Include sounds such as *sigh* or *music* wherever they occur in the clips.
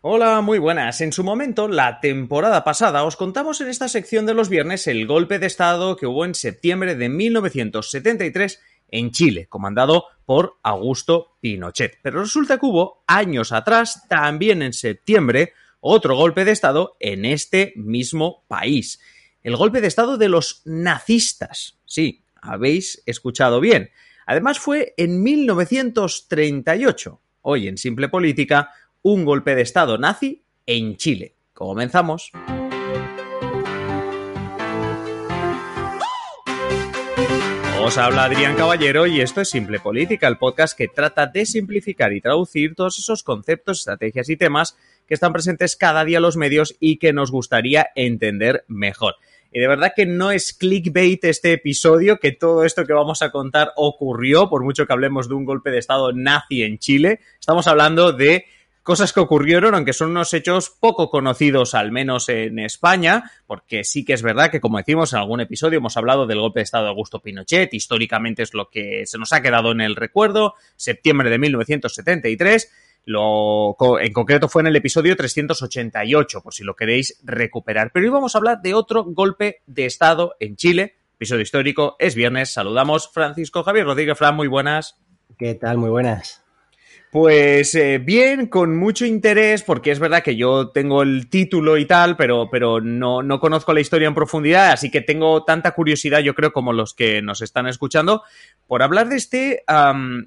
Hola, muy buenas. En su momento, la temporada pasada, os contamos en esta sección de los viernes el golpe de Estado que hubo en septiembre de 1973 en Chile, comandado por Augusto Pinochet. Pero resulta que hubo años atrás, también en septiembre, otro golpe de Estado en este mismo país. El golpe de Estado de los nazistas. Sí, habéis escuchado bien. Además fue en 1938. Hoy en Simple Política un golpe de Estado nazi en Chile. Comenzamos. Os habla Adrián Caballero y esto es Simple Política, el podcast que trata de simplificar y traducir todos esos conceptos, estrategias y temas que están presentes cada día en los medios y que nos gustaría entender mejor. Y de verdad que no es clickbait este episodio, que todo esto que vamos a contar ocurrió, por mucho que hablemos de un golpe de Estado nazi en Chile. Estamos hablando de cosas que ocurrieron, aunque son unos hechos poco conocidos, al menos en España, porque sí que es verdad que, como decimos en algún episodio, hemos hablado del golpe de Estado de Augusto Pinochet, históricamente es lo que se nos ha quedado en el recuerdo, septiembre de 1973, lo, en concreto fue en el episodio 388, por si lo queréis recuperar. Pero hoy vamos a hablar de otro golpe de Estado en Chile, episodio histórico, es viernes, saludamos Francisco Javier Rodríguez, Fran, muy buenas. ¿Qué tal? Muy buenas. Pues eh, bien, con mucho interés, porque es verdad que yo tengo el título y tal, pero, pero no, no, conozco la historia en profundidad, así que tengo tanta curiosidad, yo creo, como los que nos están escuchando, por hablar de este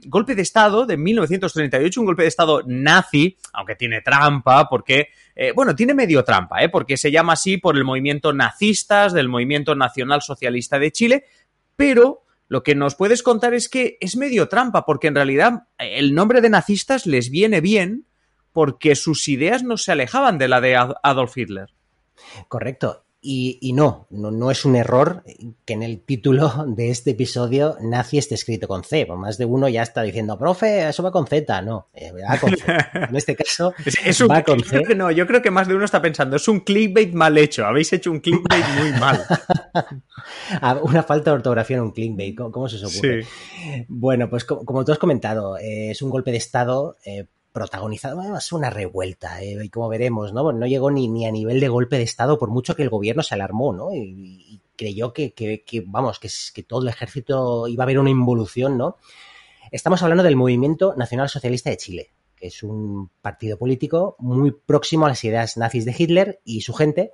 golpe de Estado de 1938, un golpe de Estado nazi, aunque tiene trampa, porque, eh, bueno, tiene medio trampa, ¿eh? porque se llama así por el movimiento nazistas del movimiento nacional socialista de Chile, pero lo que nos puedes contar es que es medio trampa, porque en realidad el nombre de nazistas les viene bien porque sus ideas no se alejaban de la de Adolf Hitler. Correcto. Y, no, no, no, es un error que en el título de este episodio nazi esté escrito con C. Más de uno ya está diciendo, profe, eso va con Z. No, eh, va con C. En este caso, *laughs* es, va con C. Que no, yo creo que más de uno está pensando, es un clickbait mal hecho. Habéis hecho un clickbait muy mal. *laughs* Ah, una falta de ortografía en un clickbait. ¿Cómo, se os ocurre? Bueno, pues como, tú has comentado, eh, es un golpe de Estado. Eh, protagonizado, además una revuelta, eh, y como veremos, ¿no? no llegó ni, ni, a nivel de golpe de Estado, por mucho que el gobierno se alarmó, ¿no? Y, creyó que, que, que, vamos, que, que todo el ejército iba a haber una involución, ¿no? Estamos hablando del Movimiento Nacional Socialista de Chile, que es un partido político muy próximo a las ideas nazis de Hitler y su gente,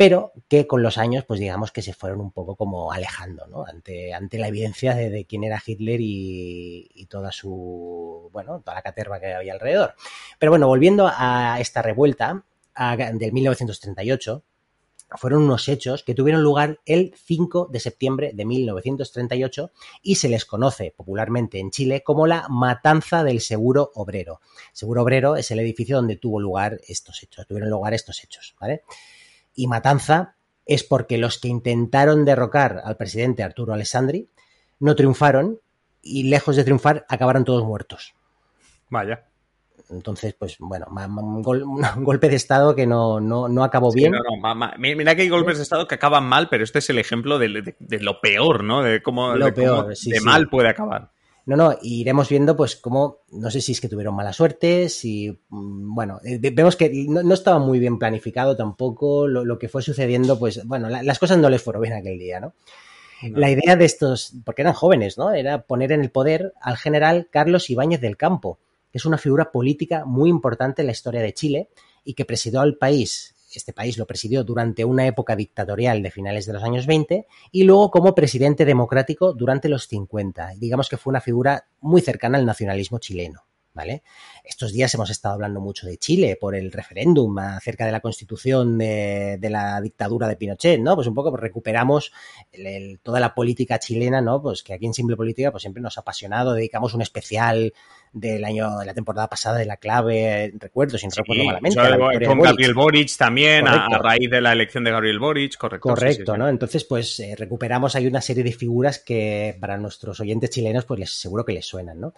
pero que con los años, pues digamos que se fueron un poco como alejando, ¿no? Ante, ante la evidencia de, quién era Hitler y, toda su, bueno, toda la caterva que había alrededor. Pero bueno, volviendo a esta revuelta del 1938, fueron unos hechos que tuvieron lugar el 5 de septiembre de 1938 y se les conoce popularmente en Chile como la matanza del Seguro Obrero. Seguro Obrero es el edificio donde tuvo lugar estos hechos, tuvieron lugar estos hechos, ¿vale? Y matanza es porque los que intentaron derrocar al presidente Arturo Alessandri no triunfaron y lejos de triunfar acabaron todos muertos. Vaya. Entonces, pues bueno, *laughs* un, golpe de Estado que no, no, acabó bien. mira que hay golpes de Estado que acaban mal, pero este es el ejemplo de, lo peor, ¿no? De cómo, lo peor, de mal puede acabar. No, no, iremos viendo pues cómo, no sé si es que tuvieron mala suerte, si, mm, bueno, eh, vemos que no, estaba muy bien planificado tampoco lo, que fue sucediendo, pues bueno, las cosas no les fueron bien aquel día, ¿no? La idea de estos, porque eran jóvenes, ¿no? Era poner en el poder al general Carlos Ibáñez del Campo, que es una figura política muy importante en la historia de Chile y que presidió al país este país lo presidió durante una época dictatorial de finales de los años 20 y luego como presidente democrático durante los 50. Digamos que fue una figura muy cercana al nacionalismo chileno. ¿Vale? Estos días hemos estado hablando mucho de Chile por el referéndum acerca de la constitución de, la dictadura de Pinochet, ¿no? Pues un poco recuperamos toda la política chilena, ¿no? Pues que aquí en Simple Política pues siempre nos ha apasionado, dedicamos un especial del año, de la temporada pasada de la clave, recuerdo, si no recuerdo malamente. con Gabriel Boric también, a, raíz de la elección de Gabriel Boric, correcto. Correcto, ¿no? Entonces, pues eh, recuperamos ahí una serie de figuras que para nuestros oyentes chilenos, pues les, seguro que les suenan, ¿no?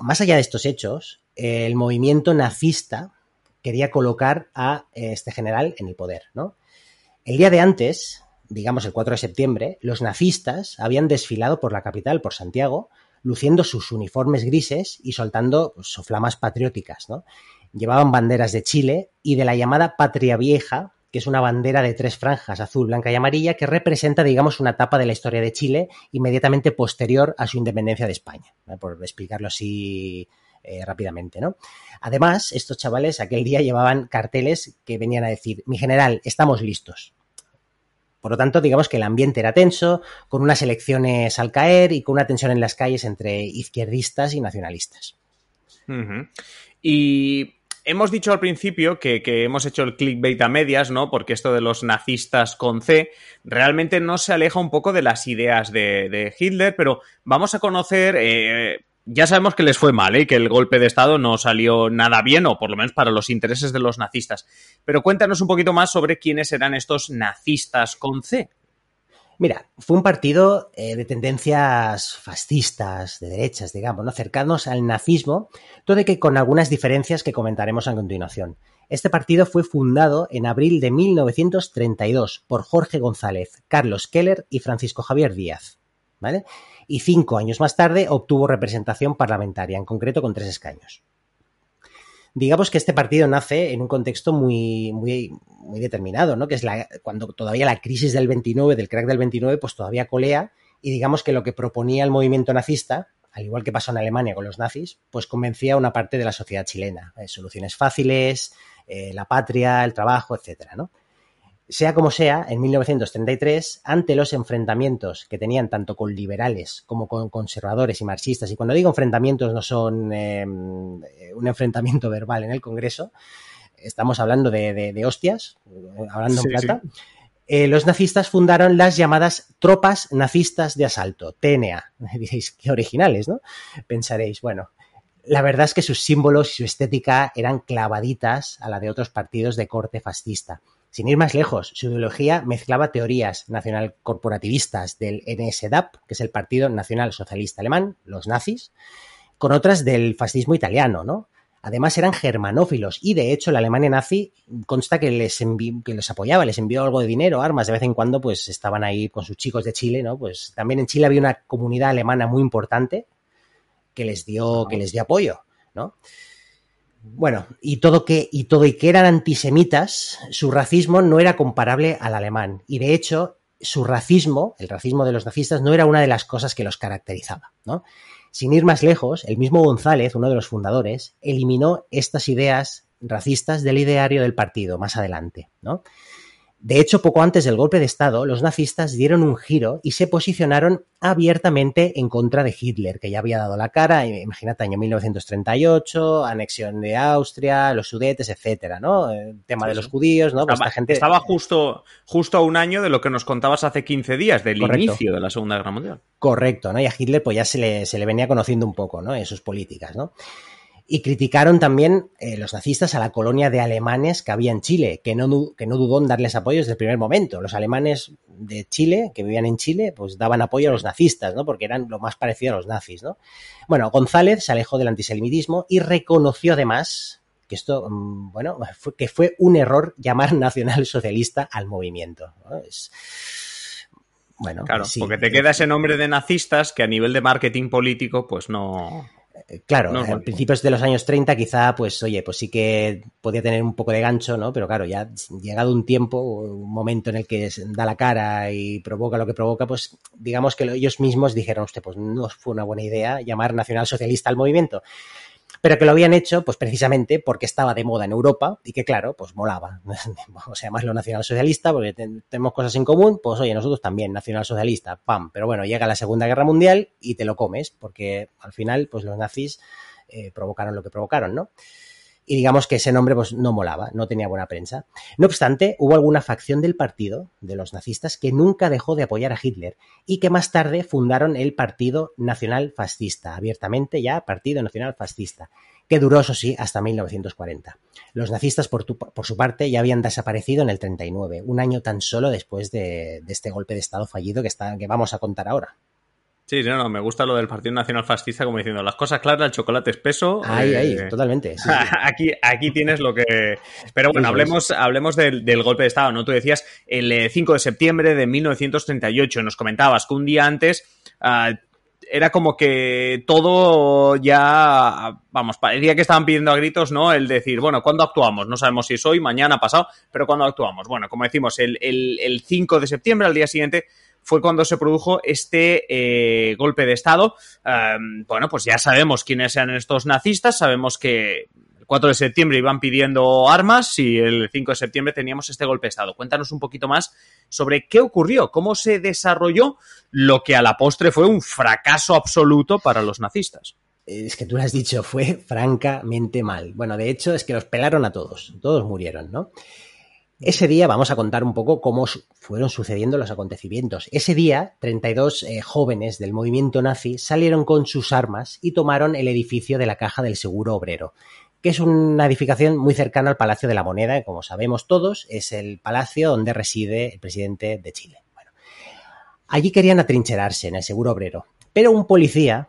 Más allá de estos hechos, el movimiento nazista quería colocar a este general en el poder, ¿no? El día de antes, digamos el 4 de septiembre, los nazistas habían desfilado por la capital, por Santiago, luciendo sus uniformes grises y soltando pues, flamas patrióticas, ¿no? llevaban banderas de Chile y de la llamada Patria Vieja, que es una bandera de tres franjas, azul, blanca y amarilla, que representa, digamos, una etapa de la historia de Chile inmediatamente posterior a su independencia de España, por explicarlo así eh, rápidamente, ¿no? Además, estos chavales aquel día llevaban carteles que venían a decir, mi general, estamos listos. Por lo tanto, digamos que el ambiente era tenso, con unas elecciones al caer y con una tensión en las calles entre izquierdistas y nacionalistas. Y hemos dicho al principio que, hemos hecho el clickbait a medias, ¿no? Porque esto de los nazistas con C realmente no se aleja un poco de las ideas de, Hitler, pero vamos a conocer. Eh, ya sabemos que les fue mal, ¿eh? y que el golpe de Estado no salió nada bien, o por lo menos para los intereses de los nazistas. Pero cuéntanos un poquito más sobre quiénes eran estos nazistas con C. Mira, fue un partido eh, de tendencias fascistas, de derechas, digamos, ¿no? cercanos al nazismo, todo que con algunas diferencias que comentaremos a continuación. Este partido fue fundado en abril de 1932 por Jorge González, Carlos Keller y Francisco Javier Díaz. ¿vale? Y cinco años más tarde obtuvo representación parlamentaria, en concreto con tres escaños digamos que este partido nace en un contexto muy, muy, muy determinado, ¿no? Que es la, cuando todavía la crisis del 29, del crack del 29, pues todavía colea y digamos que lo que proponía el movimiento nazista, al igual que pasó en Alemania con los nazis, pues convencía a una parte de la sociedad chilena. Eh, soluciones fáciles, eh, la patria, el trabajo, etcétera, ¿no? Sea como sea, en 1933, ante los enfrentamientos que tenían tanto con liberales como con conservadores y marxistas, y cuando digo enfrentamientos no son em, un enfrentamiento *laughs* verbal en el Congreso, estamos hablando de, hostias, hablando en plata, eh, los nazistas fundaron las llamadas tropas nazistas de asalto, TNA. *laughs* Diréis, qué originales, ¿no? Pensaréis, bueno, la verdad es que sus símbolos y su estética eran clavaditas a la de otros partidos de corte fascista. Sin ir más lejos, su ideología mezclaba teorías nacional corporativistas del NSDAP, que es el Partido Nacional Socialista Alemán, los nazis, con otras del fascismo italiano, ¿no? Además eran germanófilos y de hecho la Alemania nazi consta que les, que les apoyaba, les envió algo de dinero, armas, de vez en cuando pues estaban ahí con sus chicos de Chile, ¿no? Pues también en Chile había una comunidad alemana muy importante que les dio, que les dio apoyo, ¿no? Bueno, y todo que, y todo y que eran antisemitas, su racismo no era comparable al alemán. Y de hecho, su racismo, el racismo de los nazistas, no era una de las cosas que los caracterizaba, ¿no? Sin ir más lejos, el mismo González, uno de los fundadores, eliminó estas ideas racistas del ideario del partido más adelante, ¿no? De hecho, poco antes del golpe de Estado, los nazistas dieron un giro y se posicionaron abiertamente en contra de Hitler, que ya había dado la cara, imagínate, año 1938, anexión de Austria, los sudetes, etcétera, ¿no? El tema de los judíos, ¿no? Pues estaba, gente... estaba justo, justo a un año de lo que nos contabas hace 15 días, del inicio de la Segunda Guerra Mundial. Correcto, ¿no? Y a Hitler pues ya se le, se le venía conociendo un poco, ¿no? En sus políticas, ¿no? Y criticaron también eh, los nazistas a la colonia de alemanes que había en Chile, que no, que no dudó en darles apoyo desde el primer momento. Los alemanes de Chile, que vivían en Chile, pues daban apoyo a los nazistas, ¿no? Porque eran lo más parecido a los nazis, ¿no? Bueno, González se alejó del antisemitismo y reconoció además que esto, mm, bueno, *laughs* que fue un error llamar *laughs* nacionalsocialista al movimiento. Bueno, claro, porque te queda ese nombre de nazistas que a nivel de marketing político, pues no. Eh, claro, a principios de los años 30 quizá, pues oye, pues sí que podía tener un poco de gancho, ¿no? Pero claro, ya llegado un tiempo, un momento en el que da la cara y provoca lo que provoca, pues digamos que ellos mismos dijeron, usted, pues no fue una buena idea llamar nacional socialista al movimiento pero que lo habían hecho pues precisamente porque estaba de moda en Europa y que claro, pues molaba. *laughs* O sea, más lo nacionalsocialista porque tenemos cosas en común, pues oye, nosotros también nacionalsocialista, pam, pero bueno, llega la Segunda Guerra Mundial y te lo comes porque al final pues los nazis eh, provocaron lo que provocaron, ¿no? Y digamos que ese nombre pues no molaba, no tenía buena prensa. No obstante, hubo alguna facción del partido, de los nazistas, que nunca dejó de apoyar a Hitler y que más tarde fundaron el Partido Nacional Fascista, abiertamente ya Partido Nacional Fascista, que duró, eso sí, hasta 1940. Los nazistas, por, su parte, ya habían desaparecido en el 39, un año tan solo después de, este golpe de Estado fallido que, está, que vamos a contar ahora. Sí, no, no, me gusta lo del Partido Nacional Fascista, como diciendo, las cosas claras, el chocolate espeso. Ahí, ahí, eh, totalmente. *laughs* aquí, aquí tienes lo que. Pero bueno, hablemos, hablemos del, golpe de Estado, ¿no? Tú decías el 5 eh, de septiembre de 1938, nos comentabas que un día antes. Ah, era como que todo ya, vamos, parecía que estaban pidiendo a gritos, ¿no? El decir, bueno, ¿cuándo actuamos? No sabemos si es hoy, mañana, pasado, pero ¿cuándo actuamos? Bueno, como decimos, el, el, el 5 de septiembre, al día siguiente, fue cuando se produjo este eh, golpe de Estado. Um, bueno, pues ya sabemos quiénes eran estos nazistas, sabemos que el 4 de septiembre iban pidiendo armas y el 5 de septiembre teníamos este golpe de Estado. Cuéntanos un poquito más sobre qué ocurrió, cómo se desarrolló lo que a la postre fue un fracaso absoluto para los nazistas. Es que tú lo has dicho, fue francamente mal. Bueno, de hecho es que los pelaron a todos, todos murieron, ¿no? Ese día vamos a contar un poco cómo fueron sucediendo los acontecimientos. Ese día, 32 eh, jóvenes del movimiento nazi salieron con sus armas y tomaron el edificio de la Caja del Seguro Obrero, que es una edificación muy cercana al Palacio de la Moneda, como sabemos todos, es el palacio donde reside el presidente de Chile. Bueno, allí querían atrincherarse en el Seguro Obrero, pero un policía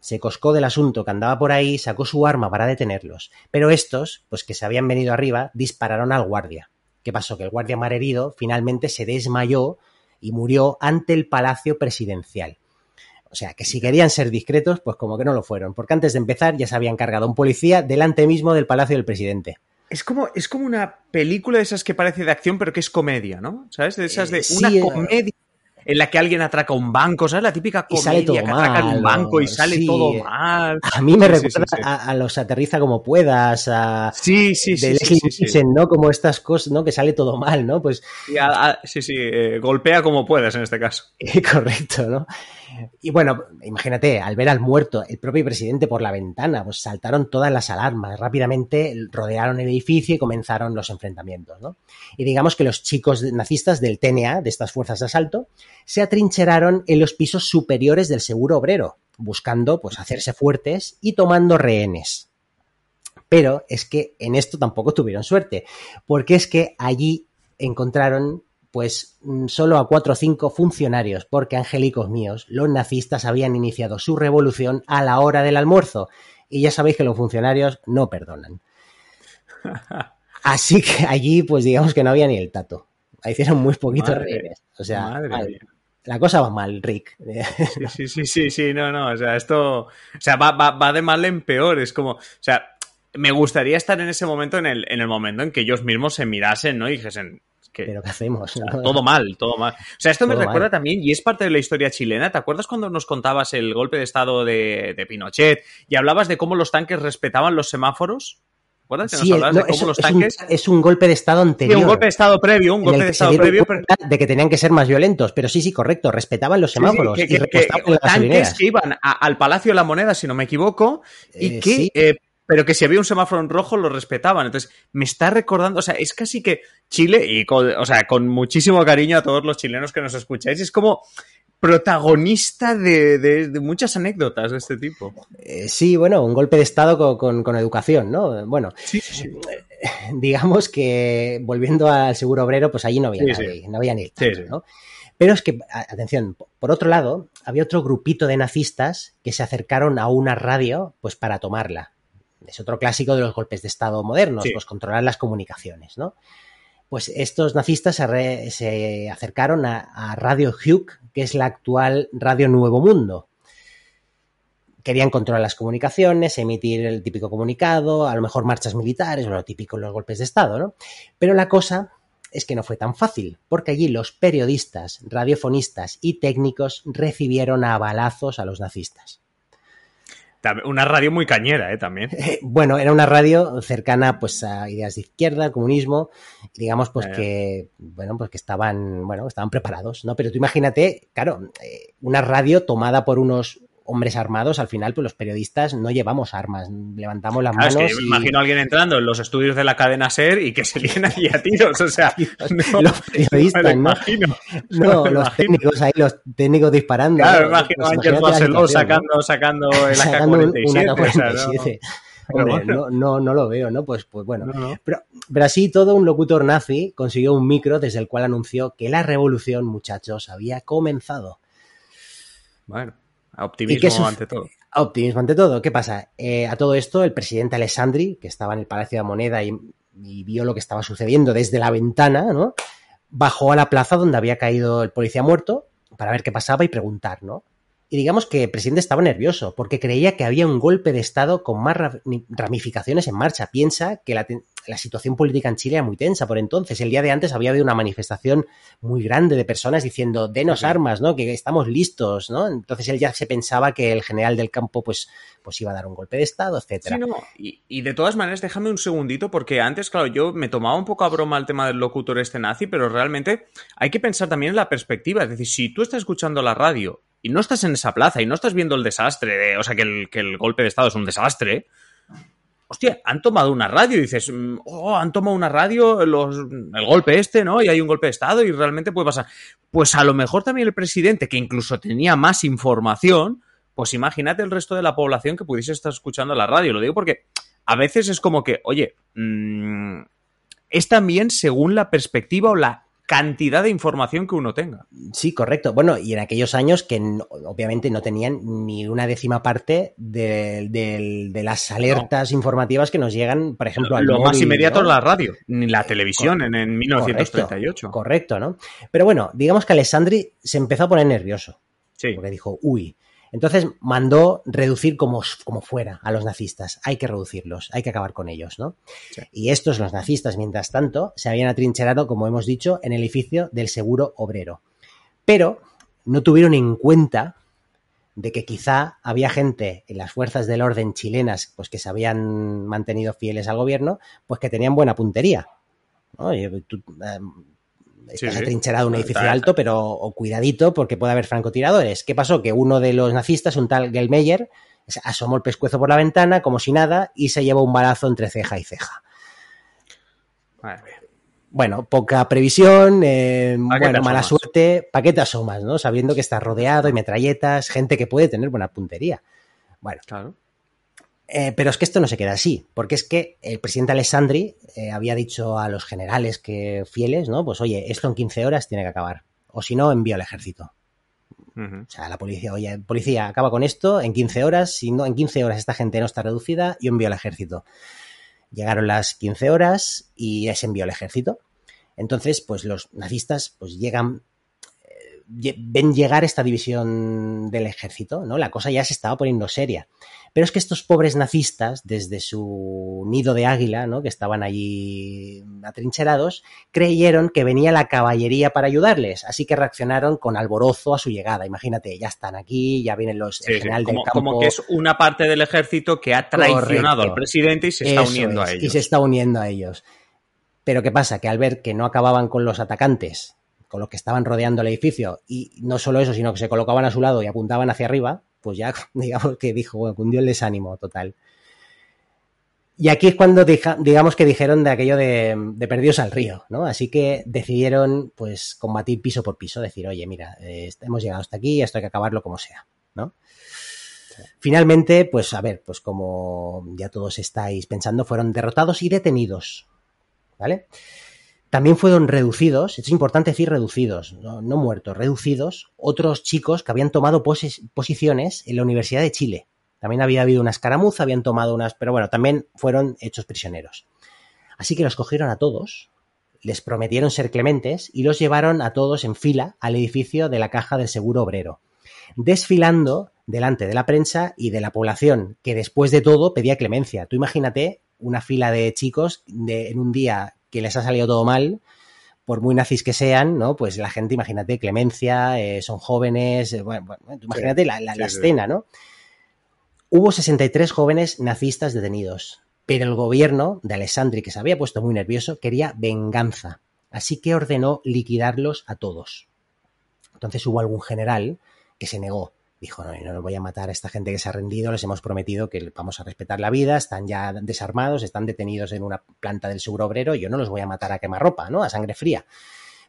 se coscó del asunto que andaba por ahí, sacó su arma para detenerlos, pero estos, pues que se habían venido arriba, dispararon al guardia ¿Qué pasó? Que el guardia mar herido finalmente se desmayó y murió ante el palacio presidencial. O sea, que si querían ser discretos, pues como que no lo fueron, porque antes de empezar ya se habían cargado un policía delante mismo del palacio del presidente. Es como, es como una película de esas que parece de acción, pero que es comedia, ¿no? ¿Sabes? De esas de una eh, comedia en la que alguien atraca un banco, ¿sabes? La típica comedia que atraca un banco y sale todo mal. A mí me recuerda a, los aterriza como puedas, a sí, sí, sí, ¿no? Como estas cosas, ¿no? Que sale todo mal, ¿no? Pues sí, sí, eh, golpea como puedas en este caso. *laughs* Correcto, ¿no? Y bueno, imagínate, al ver al muerto, el propio presidente por la ventana, pues saltaron todas las alarmas, rápidamente rodearon el edificio y comenzaron los enfrentamientos, ¿no? Y digamos que los chicos nazistas del TNA, de estas fuerzas de asalto, se atrincheraron en los pisos superiores del seguro obrero, buscando pues hacerse fuertes y tomando rehenes. Pero es que en esto tampoco tuvieron suerte, porque es que allí encontraron pues mm, solo a cuatro o cinco funcionarios, porque angélicos míos, los nazistas habían iniciado su revolución a la hora del almuerzo, y ya sabéis que los funcionarios no perdonan. *laughs* Así que allí, pues digamos que no había ni el tato. Hicieron muy poquitos reyes. O sea, la cosa va mal, Rick. Sí, sí, sí, sí, no, no. O sea, esto. O sea, va, va, de mal en peor. Es como. O sea, me gustaría estar en ese momento, en el, en el momento en que ellos mismos se mirasen, ¿no? Y dijesen, pero ¿qué hacemos? *laughs* todo mal, todo mal. O sea, esto me recuerda también, y es parte de la historia chilena, ¿te acuerdas cuando nos contabas el golpe de estado de, Pinochet y hablabas de cómo los tanques respetaban los semáforos? ¿Te acuerdas que nos hablabas de cómo los tanques... Es un, golpe de estado anterior. Sí, un golpe de estado previo, un golpe de estado previo. De que tenían que ser más violentos, pero sí, sí, correcto, respetaban los semáforos. y tanques que iban al Palacio de la Moneda, si no me equivoco, y eh, que eh, pero que si había un semáforo en rojo lo respetaban. Entonces, me está recordando, o sea, es casi que Chile, y con, o sea, con muchísimo cariño a todos los chilenos que nos escucháis, es como protagonista de, muchas anécdotas de este tipo. Eh, sí, bueno, un golpe de Estado con, educación, ¿no? Bueno, sí, sí, *laughs* digamos que volviendo al seguro obrero, pues allí no había nadie, no había ni el ¿no? Pero es que, atención, por otro lado, había otro grupito de nazistas que se acercaron a una radio pues para tomarla es otro clásico de los golpes de Estado modernos, pues controlar las comunicaciones, ¿no? Pues estos nazistas se, acercaron a, Radio Hugh, que es la actual Radio Nuevo Mundo. Querían controlar las comunicaciones, emitir el típico comunicado, a lo mejor marchas militares, o lo típico en los golpes de Estado, ¿no? Pero la cosa es que no fue tan fácil, porque allí los periodistas, radiofonistas y técnicos recibieron a balazos a los nazistas. Una radio muy cañera, ¿eh? También. bueno, era una radio cercana pues a ideas de izquierda, al comunismo, digamos pues eh. que, bueno, pues que estaban, bueno, estaban preparados, ¿no? Pero tú imagínate, claro, eh, una radio tomada por unos hombres armados, al final, pues los periodistas no llevamos armas, levantamos las manos. Es que me imagino a alguien entrando en los estudios de la cadena SER y que se líen ahí a tiros, o sea, *laughs* los periodistas, ¿no? No, los técnicos ahí, los técnicos disparando. Claro, me imagino a Ángel Barceló sacando, sacando el *laughs* AK-47. Hombre, no, no, no, lo veo, ¿no? Pues, pues bueno. Pero, pero así todo un locutor nazi consiguió un micro desde el cual anunció que la revolución, muchachos, había comenzado. Bueno. Optimismo ante todo. Optimismo ante todo. ¿Qué pasa? Eh, a todo esto, el presidente Alessandri, que estaba en el Palacio de Moneda y, vio lo que estaba sucediendo desde la ventana, ¿no? Bajó a la plaza donde había caído el policía muerto para ver qué pasaba y preguntar, ¿no? Y digamos que el presidente estaba nervioso porque creía que había un golpe de Estado con más ramificaciones en marcha. Piensa que la, la, situación política en Chile era muy tensa por entonces. El día de antes había habido una manifestación muy grande de personas diciendo, denos armas, ¿no? Que estamos listos, ¿no? Entonces él ya se pensaba que el general del campo pues, pues iba a dar un golpe de Estado. Sí, no. y, y, de todas maneras, déjame un segundito porque antes, claro, yo me tomaba un poco a broma el tema del locutor este nazi, pero realmente hay que pensar también en la perspectiva. Es decir, si tú estás escuchando la radio y no estás en esa plaza y no estás viendo el desastre, de, o sea, que el, que el, golpe de Estado es un desastre, hostia, han tomado una radio y dices, mm, oh, han tomado una radio el golpe este, ¿no? Y hay un golpe de Estado y realmente puede pasar. Pues a lo mejor también el presidente, que incluso tenía más información, pues imagínate el resto de la población que pudiese estar escuchando la radio. Lo digo porque a veces es como que, oye, mmm, es también según la perspectiva o la cantidad de información que uno tenga. Sí, correcto. Bueno, y en aquellos años que no, obviamente no tenían ni una décima parte de, de, de las alertas no. informativas que nos llegan, por ejemplo, al Lo móvil, más inmediato ¿no? es la radio, ni la televisión en, en 1938. Correcto, correcto, ¿no? Pero bueno, digamos que Alessandri se empezó a poner nervioso. Sí. Porque dijo, uy, entonces mandó reducir como, como, fuera a los nazistas. Hay que reducirlos, hay que acabar con ellos, ¿no? Sí. Y estos, los nazistas, mientras tanto, se habían atrincherado, como hemos dicho, en el edificio del seguro obrero. Pero no tuvieron en cuenta de que quizá había gente en las fuerzas del orden chilenas pues que se habían mantenido fieles al gobierno, pues que tenían buena puntería. tú, um, estás sí, atrincherado en un edificio alto, pero o cuidadito porque puede haber francotiradores. ¿Qué pasó? Que uno de los nazistas, un tal Gelmeyer, asomó el pescuezo por la ventana como si nada y se llevó un balazo entre ceja y ceja. Bueno, poca previsión, eh, bueno, mala suerte, ¿para qué te asomas, no? Sabiendo que estás rodeado y metralletas, gente que puede tener buena puntería. Bueno, claro. Eh, pero es que esto no se queda así, porque es que el presidente Alessandri eh, había dicho a los generales que fieles, ¿no? Pues oye, esto en 15 horas tiene que acabar, o si no, envío al ejército. Uh -huh. O sea, la policía, oye, policía, acaba con esto en 15 horas, si no, en 15 horas esta gente no está reducida, yo envío al ejército. Llegaron las 15 horas y se envió al ejército. Entonces, pues los nazistas pues llegan ven llegar esta división del ejército, ¿no? La cosa ya se estaba poniendo seria. Pero es que estos pobres nazistas, desde su nido de águila, ¿no? Que estaban allí atrincherados, creyeron que venía la caballería para ayudarles, así que reaccionaron con alborozo a su llegada. Imagínate, ya están aquí, ya vienen los sí, general sí, como, del campo. Como que es una parte del ejército que ha traicionado Correcto. al presidente y se está Eso uniendo es, a ellos. Y se está uniendo a ellos. Pero ¿qué pasa? Que al ver que no acababan con los atacantes, con los que estaban rodeando el edificio, y no solo eso, sino que se colocaban a su lado y apuntaban hacia arriba, pues ya *laughs* digamos que dijo, bueno, cundió el desánimo total. Y aquí es cuando deja, digamos que dijeron de aquello de, de, perdidos al río, ¿no? Así que decidieron, pues, combatir piso por piso, decir, oye, mira, eh, hemos llegado hasta aquí, esto hay que acabarlo como sea, ¿no? Sí. Finalmente, pues, a ver, pues como ya todos estáis pensando, fueron derrotados y detenidos, ¿vale? También fueron reducidos, es importante decir reducidos, no, muertos, reducidos, otros chicos que habían tomado posiciones en la Universidad de Chile. También había habido una escaramuza, habían tomado unas, pero bueno, también fueron hechos prisioneros. Así que los cogieron a todos, les prometieron ser clementes y los llevaron a todos en fila al edificio de la Caja del Seguro Obrero, desfilando delante de la prensa y de la población, que después de todo pedía clemencia. Tú imagínate una fila de chicos de, en un día que les ha salido todo mal, por muy nazis que sean, ¿no? Pues la gente, imagínate, clemencia, eh, son jóvenes, eh, bueno, bueno, imagínate sí, la, la, sí, la, escena, ¿no? Hubo 63 jóvenes nazistas detenidos, pero el gobierno de Alessandri, que se había puesto muy nervioso, quería venganza, así que ordenó liquidarlos a todos. Entonces hubo algún general que se negó, dijo, no, no voy a matar a esta gente que se ha rendido, les hemos prometido que vamos a respetar la vida, están ya desarmados, están detenidos en una planta del seguro obrero, yo no los voy a matar a quemarropa, ¿no? A sangre fría.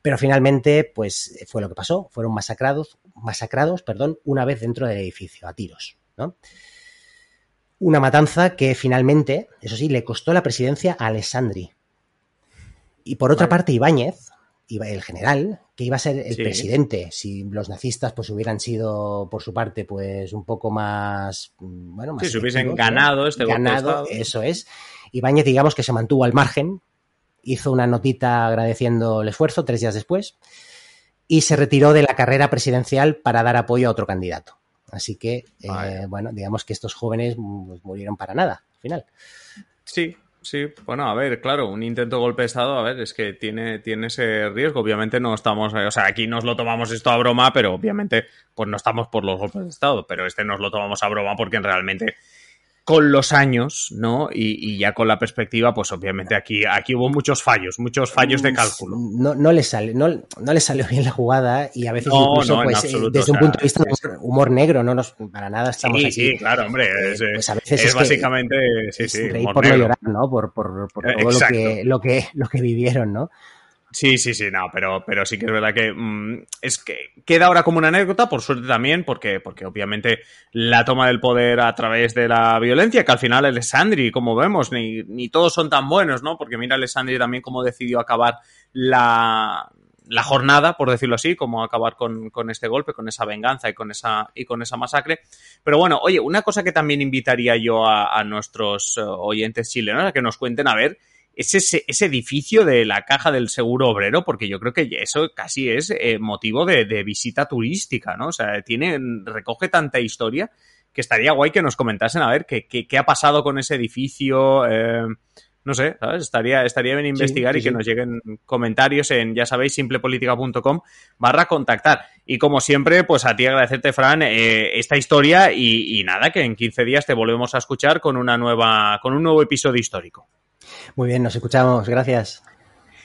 Pero finalmente, pues fue lo que pasó, fueron masacrados, masacrados, perdón, una vez dentro del edificio, a tiros, ¿no? Una matanza que finalmente, eso sí, le costó la presidencia a Alessandri. Y por otra vale. parte, Ibáñez, el general, que iba a ser el sí. presidente, si los nazistas pues hubieran sido, por su parte, pues un poco más, bueno, más... Sí, si hubiesen ganado este ganado, eso es. Ibáñez, digamos que se mantuvo al margen, hizo una notita agradeciendo el esfuerzo tres días después y se retiró de la carrera presidencial para dar apoyo a otro candidato. Así que, eh, bueno, digamos que estos jóvenes pues, murieron para nada, al final. Sí, sí. Bueno, a ver, claro, un intento de golpe de Estado, a ver, es que tiene, tiene ese riesgo. Obviamente no estamos, o sea, aquí nos lo tomamos esto a broma, pero obviamente pues no estamos por los golpes de Estado, pero este nos lo tomamos a broma porque realmente con los años, ¿no? Y, ya con la perspectiva, pues obviamente aquí, aquí hubo muchos fallos, muchos fallos de cálculo. No, no le sale, no, no le salió *laughs* bien la jugada y a veces incluso, pues, desde un punto de vista de humor negro, no nos para nada estamos sí, Sí, claro, hombre. Eh, es, pues a veces es, básicamente, sí, sí. por no llorar, ¿no? Por, por, por todo lo que, lo que, lo que vivieron, ¿no? Sí, sí, sí, no, pero, pero sí que es verdad que mm, es que queda ahora como una anécdota, por suerte también, porque, porque obviamente la toma del poder a través de la violencia, que al final Alessandri, como vemos, ni, ni todos son tan buenos, ¿no? Porque mira Alessandri también cómo decidió acabar la, la jornada, por decirlo así, cómo acabar con, con, este golpe, con esa venganza y con esa, y con esa masacre. Pero bueno, oye, una cosa que también invitaría yo a, a nuestros eh, oyentes chilenos a que nos cuenten, a ver, es ese, edificio de la caja del seguro obrero, porque yo creo que eso casi es eh, motivo de, visita turística, ¿no? O sea, tiene, recoge tanta historia que estaría guay que nos comentasen a ver qué, qué, ha pasado con ese edificio. Eh, no sé, ¿sabes? Estaría, estaría bien investigar y que nos lleguen comentarios en, ya sabéis, simplepolitica.com barra contactar. Y como siempre, pues a ti agradecerte, Fran, eh, esta historia y, y, nada, que en 15 días te volvemos a escuchar con una nueva, con un nuevo episodio histórico. Muy bien, nos escuchamos. Gracias.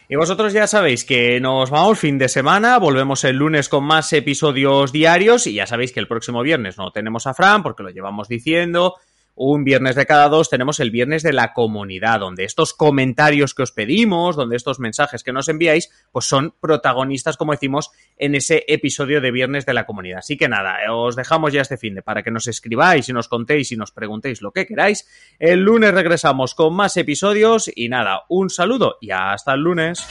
Y vosotros ya sabéis que nos vamos fin de semana, volvemos el lunes con más episodios diarios y ya sabéis que el próximo viernes no tenemos a Fran porque lo llevamos diciendo, un viernes de cada dos tenemos el viernes de la comunidad, donde estos comentarios que os pedimos, donde estos mensajes que nos enviáis, pues son protagonistas, como decimos, en ese episodio de viernes de la comunidad. Así que nada, os dejamos ya este fin de para que nos escribáis y nos contéis y nos preguntéis lo que queráis. El lunes regresamos con más episodios y nada, un saludo y hasta el lunes.